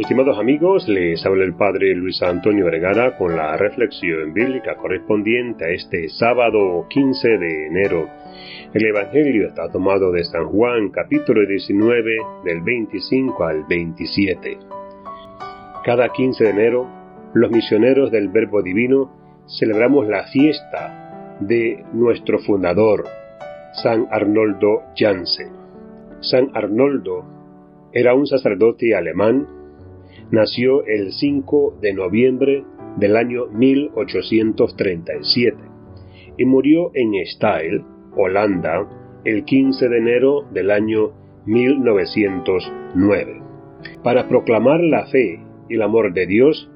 Estimados amigos, les habla el Padre Luis Antonio Vergara con la reflexión bíblica correspondiente a este sábado 15 de enero. El Evangelio está tomado de San Juan capítulo 19 del 25 al 27. Cada 15 de enero, los misioneros del Verbo Divino celebramos la fiesta de nuestro fundador, San Arnoldo Jansen. San Arnoldo era un sacerdote alemán nació el 5 de noviembre del año 1837 y murió en Style, Holanda, el 15 de enero del año 1909. Para proclamar la fe y el amor de Dios,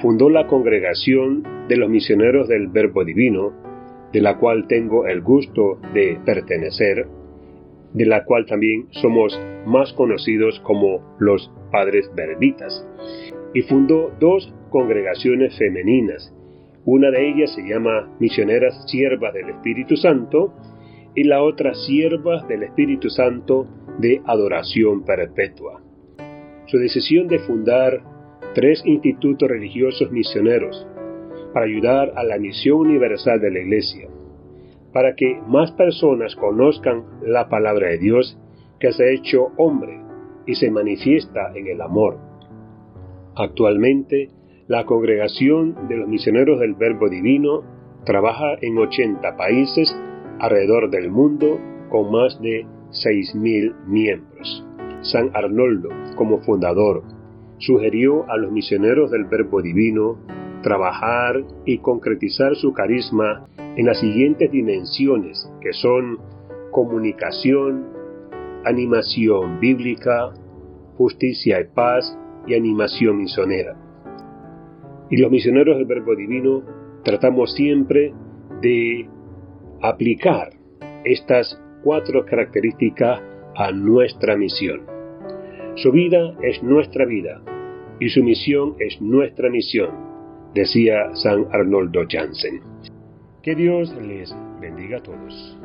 fundó la congregación de los misioneros del Verbo Divino, de la cual tengo el gusto de pertenecer, de la cual también somos más conocidos como los Padres Verbitas, y fundó dos congregaciones femeninas. Una de ellas se llama Misioneras Siervas del Espíritu Santo y la otra Siervas del Espíritu Santo de Adoración Perpetua. Su decisión de fundar tres institutos religiosos misioneros para ayudar a la misión universal de la Iglesia, para que más personas conozcan la palabra de Dios que se ha hecho hombre y se manifiesta en el amor Actualmente, la Congregación de los Misioneros del Verbo Divino trabaja en 80 países alrededor del mundo con más de 6.000 miembros. San Arnoldo, como fundador, sugirió a los misioneros del Verbo Divino trabajar y concretizar su carisma en las siguientes dimensiones, que son comunicación, animación bíblica, justicia y paz y animación misionera. Y los misioneros del Verbo Divino tratamos siempre de aplicar estas cuatro características a nuestra misión. Su vida es nuestra vida y su misión es nuestra misión, decía San Arnoldo Jansen. Que Dios les bendiga a todos.